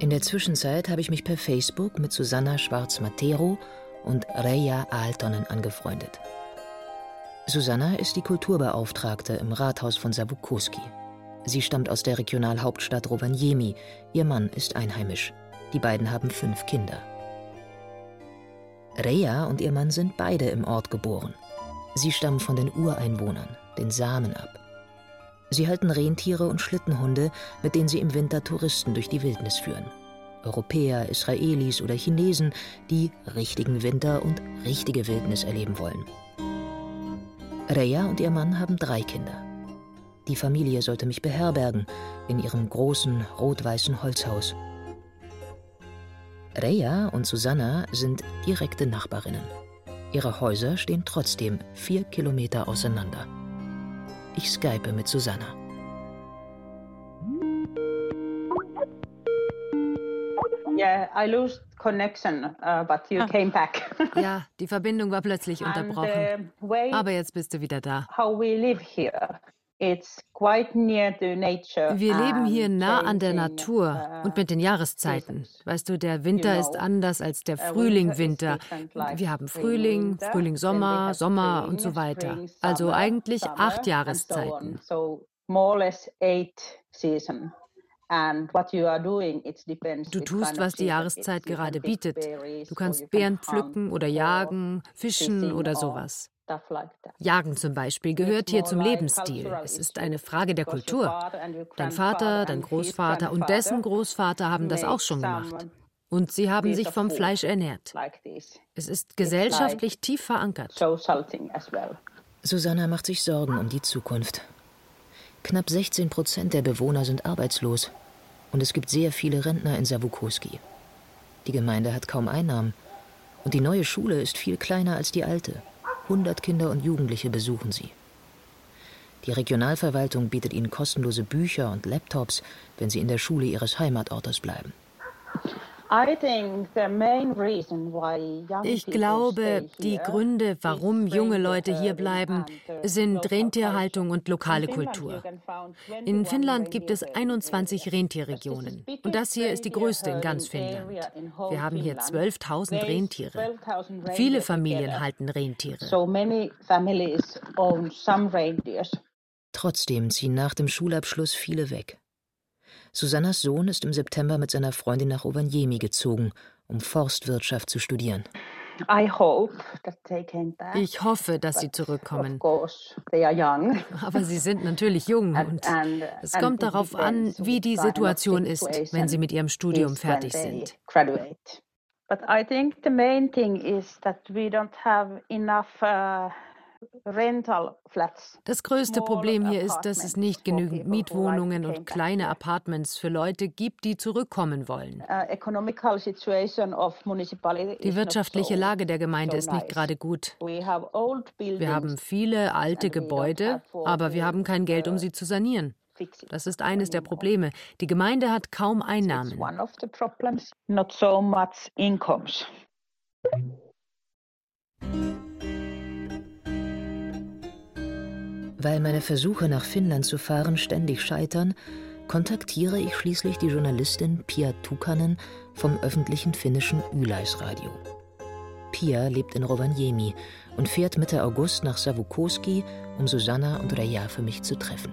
In der Zwischenzeit habe ich mich per Facebook mit Susanna Schwarz-Matero und Reja Aaltonen angefreundet. Susanna ist die Kulturbeauftragte im Rathaus von Savukoski. Sie stammt aus der Regionalhauptstadt Rovaniemi. Ihr Mann ist einheimisch. Die beiden haben fünf Kinder. Reja und ihr Mann sind beide im Ort geboren. Sie stammen von den Ureinwohnern, den Samen ab. Sie halten Rentiere und Schlittenhunde, mit denen sie im Winter Touristen durch die Wildnis führen. Europäer, Israelis oder Chinesen, die richtigen Winter und richtige Wildnis erleben wollen. Reja und ihr Mann haben drei Kinder. Die Familie sollte mich beherbergen in ihrem großen rot-weißen Holzhaus. Reja und Susanna sind direkte Nachbarinnen. Ihre Häuser stehen trotzdem vier Kilometer auseinander. Ich skype mit Susanna. Yeah, I lost connection, uh, but you Ah. came back. Ja, die Verbindung war plötzlich And, unterbrochen. uh, way Aber jetzt bist du wieder da. how we live here, it's quite near to nature. Wir leben hier and nah an der Natur uh, und mit den Jahreszeiten. Weißt du, der Winter You ist anders als der uh, Frühling, winter is Winter. different, like Wir haben Frühling, winter, Frühling, then we Sommer, und so weiter. Also eigentlich acht and Jahreszeiten. Du tust, was die. Jahreszeit gerade bietet. Du kannst Beeren pflücken oder jagen, fischen oder sowas. Jagen zum Beispiel gehört hier zum Lebensstil. Es ist eine Frage der Kultur. Dein Vater, dein Großvater und dessen Großvater haben das auch schon gemacht. Und sie haben sich vom Fleisch ernährt. Es ist gesellschaftlich tief verankert. Susanna macht sich Sorgen um die Zukunft. Knapp 16 Prozent der Bewohner sind arbeitslos. Und es gibt sehr viele Rentner in Savukoski. Die Gemeinde hat kaum Einnahmen. Und die neue Schule ist viel kleiner als die alte. 100 Kinder und Jugendliche besuchen sie. Die Regionalverwaltung bietet ihnen kostenlose Bücher und Laptops, wenn sie in der Schule ihres Heimatortes bleiben. I think the main reason why young Ich people glaube, stay die here Gründe, warum junge Leute hier bleiben, sind local Rentierhaltung und lokale In Finland Kultur. In 21 Finnland gibt es reindeer 21 Rentierregionen. Und das hier ist die größte in ganz Finnland. Wir haben hier 12.000 Rentiere. Viele Familien halten Rentiere. Trotzdem ziehen nach dem Schulabschluss viele weg. Susannas Sohn ist im September mit seiner Freundin nach Rovaniemi gezogen, um Forstwirtschaft zu studieren. I hope that they came back. Ich hoffe, dass sie Of zurückkommen. course, they are young. Aber sie sind natürlich jung und And, es kommt darauf an, wie die Situation ist, wenn sie mit ihrem Studium fertig sind. Graduate. But I think the main thing is that we don't have enough uh. Das größte Problem hier ist, dass es nicht genügend Mietwohnungen und kleine. Apartments für Leute gibt, die zurückkommen wollen. Die wirtschaftliche Lage der Gemeinde ist nicht gerade gut. Wir haben viele alte Gebäude, aber wir haben kein Geld, um uh, sie zu sanieren. Das ist eines der. Probleme. Die Gemeinde hat kaum Einnahmen. Weil meine Versuche nach Finnland zu fahren ständig scheitern, kontaktiere ich schließlich die Journalistin Pia Tukanen vom öffentlichen finnischen Yleisradio. Pia lebt in Rovaniemi und fährt Mitte August nach Savukoski, um Susanna und Reja für mich zu treffen.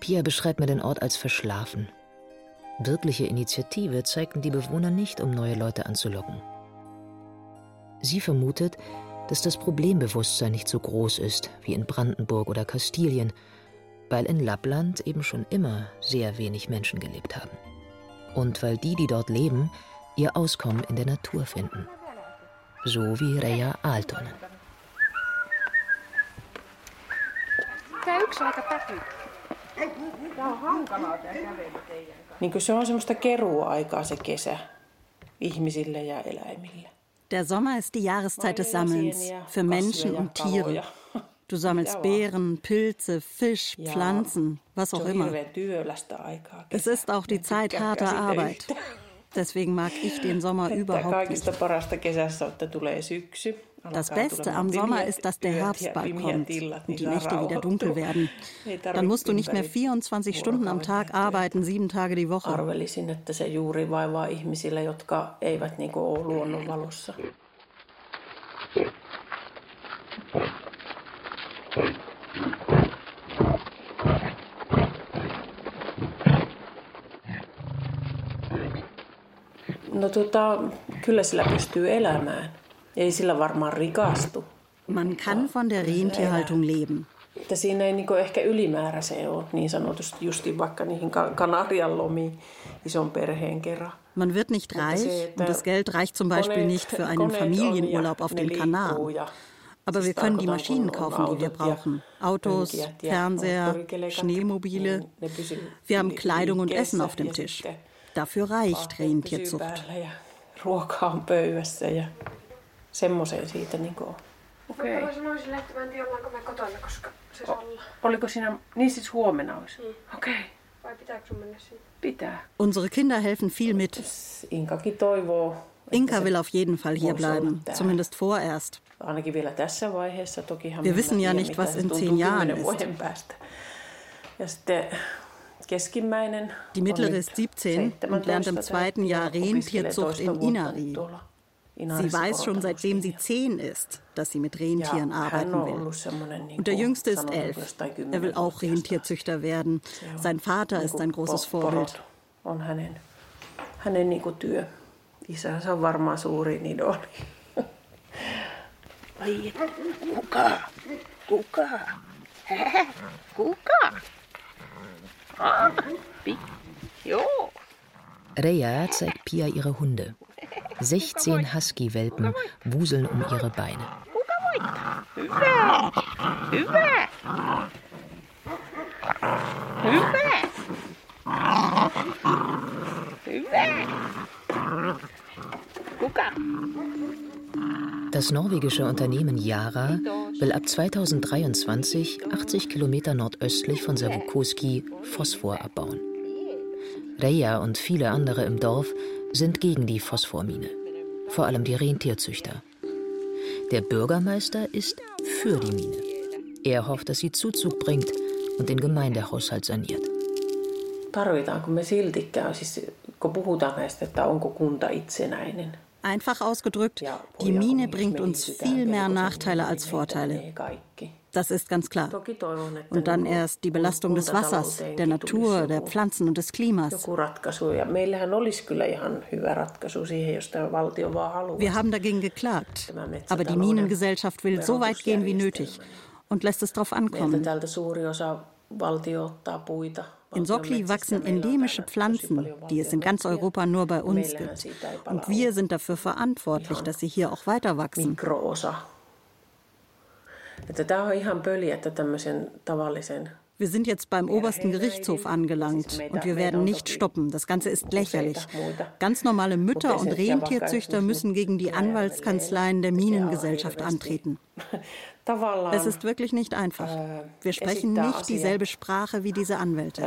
Pia beschreibt mir den Ort als verschlafen. Wirkliche Initiative zeigten die Bewohner nicht, um neue Leute anzulocken. Sie vermutet, dass das Problembewusstsein nicht so groß ist wie in Brandenburg oder Kastilien, weil in Lappland eben schon immer sehr wenig Menschen gelebt haben. Und weil die, die dort leben, ihr Auskommen in der Natur finden. So wie Reja Aaltonen. Niin se on semmoista keruaikaa se kesä ihmisille ja eläimille. Der Sommer ist die Jahreszeit des Sammelns für Menschen und Tiere. Du sammelst Beeren, Pilze, Fisch, Pflanzen, was auch immer. Es ist auch die Zeit harter Arbeit. Deswegen mag ich den Sommer überhaupt nicht. Das Beste am Sommer ist, dass der Herbst bald kommt und die Nächte wieder dunkel werden. Dann musst du nicht mehr 24 Stunden am Tag arbeiten, sieben Tage die Woche. Arvelisin, että se juuri vaivaa ihmisille, jotka eivät niin ole luonnonvalossa. No tota, kyllä sillä pystyy elämään. Ei sillä varmaan rikastu. Man kann von der Rentierhaltung leben. Että siinä ei niin ehkä ylimääräiseen ole niin sanotusti justi vaikka niihin Kanarian lomiin ison perheen kerran. Man wird nicht reich und das Geld reicht zum Beispiel nicht für einen Familienurlaub auf den Kanaren. Aber wir können die Maschinen kaufen, die wir brauchen. Autos, Fernseher, Schneemobile. Wir haben Kleidung und Essen auf dem Tisch. Dafür reicht Rentierzucht. Ruoka on pöydässä ja semmoiseen siitä niin kuin Okei. Okay. Mä sanoisin, että mä en tiedä, ollaanko me kotona, koska se o, Oliko siinä, niin siis huomenna olisi? Mm. Okei. Okay. Vai pitääkö sun mennä sinne? Pitää. Unsere Kinder helfen viel mit. Inkakin toivoo. Inka will auf jeden Fall hier bleiben, zumindest vorerst. Ainakin vielä tässä vaiheessa. Tokihan Wir wissen ja nicht, was in zehn Jahren ist. Päästä. Ja sitten keskimmäinen Die mittlere ist 17 und lernt im zweiten Jahr Rentierzucht in Inari. Sie weiß schon, seitdem sie zehn ist, dass sie mit Rentieren arbeiten will. Und der Jüngste ist elf. Er will auch Rentierzüchter werden. Sein Vater ist ein großes Vorbild. On hänen, hänen niinku työ. Isänsä on varmaan suurin idoli. Ai, kuka? Kuka? Kuka? Ah, jo. Reja zeigt Pia ihre Hunde. 16 Husky-Welpen wuseln um ihre Beine. Das norwegische Unternehmen Yara will ab 2023 80 Kilometer nordöstlich von Savukoski Phosphor abbauen. Reja und viele andere im Dorf sind gegen die Phosphormine, vor allem die Rentierzüchter. Der Bürgermeister ist für die Mine. Er hofft, dass sie Zuzug bringt und den Gemeindehaushalt saniert. Einfach ausgedrückt, die Mine bringt uns viel mehr Nachteile als Vorteile. Das ist ganz klar. Und dann erst die Belastung des Wassers, der Natur, der Pflanzen und des Klimas. Wir haben dagegen geklagt. Aber die Minengesellschaft will so weit gehen wie nötig und lässt es darauf ankommen. In Sokli wachsen endemische Pflanzen, die es in ganz Europa nur bei uns gibt. Und wir sind dafür verantwortlich, dass sie hier auch weiter wachsen. Wir sind jetzt beim obersten Gerichtshof angelangt und wir werden nicht stoppen. Das Ganze ist lächerlich. Ganz normale Mütter und Rentierzüchter müssen gegen die Anwaltskanzleien der Minengesellschaft antreten. Es ist wirklich nicht einfach. Wir sprechen nicht dieselbe Sprache wie diese Anwälte.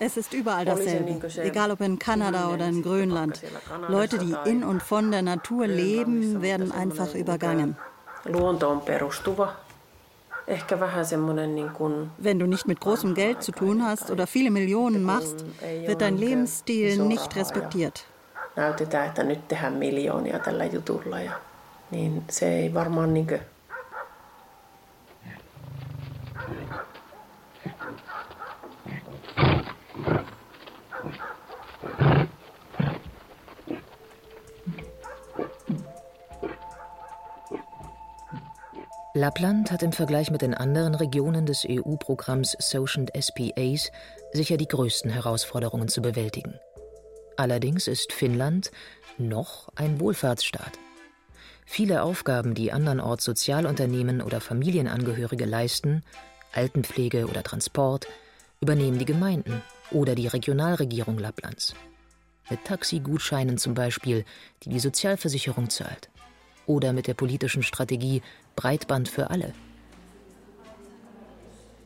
Es ist überall dasselbe, egal ob in Kanada oder in Grönland. Leute, die in und von der Natur leben, werden einfach übergangen. Wenn du nicht mit großem Geld zu tun hast oder viele Millionen machst, wird dein Lebensstil nicht respektiert. Näytetään, että nyt tehdään miljoonia tällä jutulla ja niin se ei varmaan niinkö Lappland hat im Vergleich mit den anderen Regionen des EU-Programms Social SPAs sicher die größten Herausforderungen zu bewältigen. Allerdings ist Finnland noch ein Wohlfahrtsstaat. Viele Aufgaben, die andernorts Sozialunternehmen oder Familienangehörige leisten, Altenpflege oder Transport, übernehmen die Gemeinden oder die Regionalregierung Lapplands. Mit Taxigutscheinen zum Beispiel, die die Sozialversicherung zahlt. Oder mit der politischen Strategie Breitband für alle.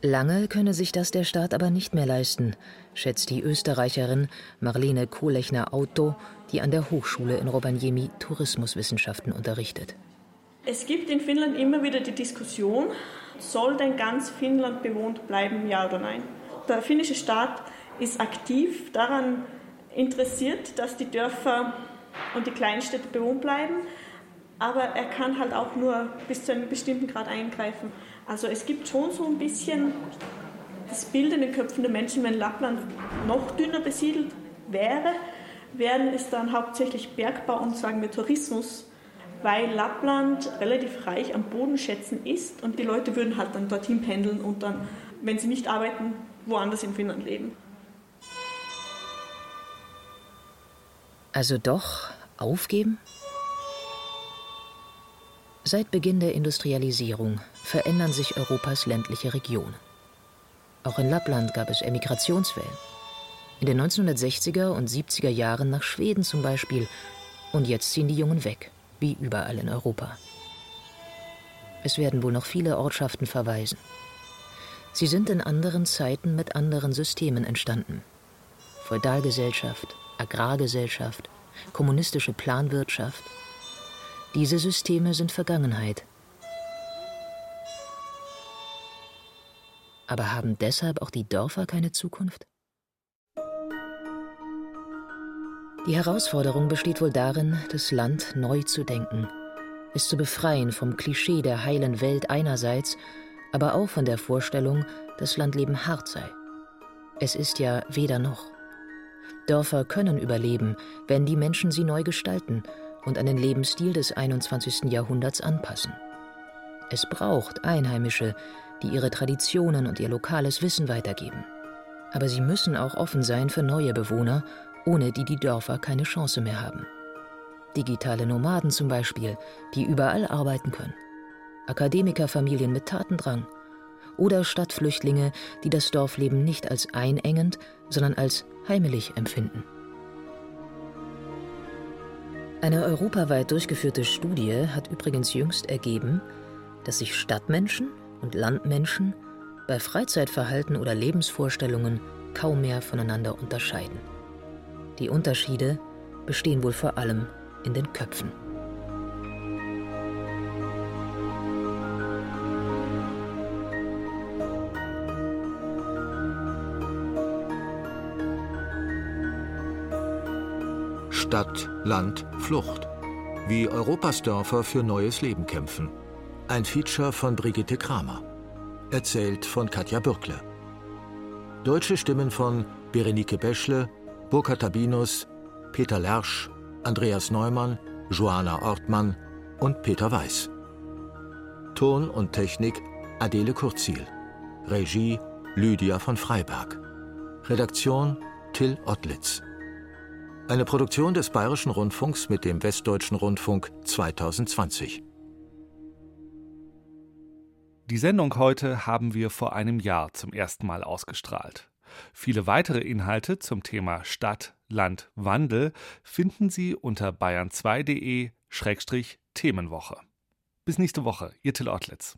Lange könne sich das der Staat aber nicht mehr leisten, schätzt die Österreicherin Marlene Kohlechner-Auto, die an der Hochschule in Rovaniemi Tourismuswissenschaften unterrichtet. Es gibt in Finnland immer wieder die Diskussion, soll denn ganz Finnland bewohnt bleiben, ja oder nein? Der finnische Staat ist aktiv daran interessiert, dass die Dörfer und die Kleinstädte bewohnt bleiben, aber er kann halt auch nur bis zu einem bestimmten Grad eingreifen. Also es gibt schon so ein bisschen das Bild in den Köpfen der Menschen, wenn Lappland noch dünner besiedelt wäre, wären es dann hauptsächlich Bergbau und sagen wir Tourismus, weil Lappland relativ reich an Bodenschätzen ist und die Leute würden halt dann dorthin pendeln und dann, wenn sie nicht arbeiten, woanders in Finnland leben. Also doch aufgeben? Seit Beginn der Industrialisierung verändern sich Europas ländliche Regionen. Auch in Lappland gab es Emigrationswellen. In den 1960er und 70er Jahren nach Schweden zum Beispiel. Und jetzt ziehen die Jungen weg, wie überall in Europa. Es werden wohl noch viele Ortschaften verweisen. Sie sind in anderen Zeiten mit anderen Systemen entstanden. Feudalgesellschaft, Agrargesellschaft, kommunistische Planwirtschaft. Diese Systeme sind Vergangenheit. Aber haben deshalb auch die Dörfer keine Zukunft? Die Herausforderung besteht wohl darin, das Land neu zu denken, es zu befreien vom Klischee der heilen Welt einerseits, aber auch von der Vorstellung, dass Landleben hart sei. Es ist ja weder noch. Dörfer können überleben, wenn die Menschen sie neu gestalten und an den Lebensstil des 21. Jahrhunderts anpassen. Es braucht Einheimische, die ihre Traditionen und ihr lokales Wissen weitergeben. Aber sie müssen auch offen sein für neue Bewohner, ohne die die Dörfer keine Chance mehr haben. Digitale Nomaden zum Beispiel, die überall arbeiten können. Akademikerfamilien mit Tatendrang oder Stadtflüchtlinge, die das Dorfleben nicht als einengend, sondern als heimelig empfinden. Eine europaweit durchgeführte Studie hat übrigens jüngst ergeben, dass sich Stadtmenschen und Landmenschen bei Freizeitverhalten oder Lebensvorstellungen kaum mehr voneinander unterscheiden. Die Unterschiede bestehen wohl vor allem in den Köpfen. Stadt, Land, Flucht. Wie Europas Dörfer für neues Leben kämpfen. Ein Feature von Brigitte Kramer. Erzählt von Katja Bürkle. Deutsche Stimmen von Berenike Beschle, Burkhard Tabinus, Peter Lersch, Andreas Neumann, Joana Ortmann und Peter Weiß. Ton und Technik Adele Kurzil. Regie Lydia von Freiberg. Redaktion Till Ottlitz. Eine Produktion des Bayerischen Rundfunks mit dem Westdeutschen Rundfunk 2020. Die Sendung heute haben wir vor einem Jahr zum ersten Mal ausgestrahlt. Viele weitere Inhalte zum Thema Stadt, Land, Wandel finden Sie unter bayern2.de-themenwoche. Bis nächste Woche, Ihr Till Ottlitz.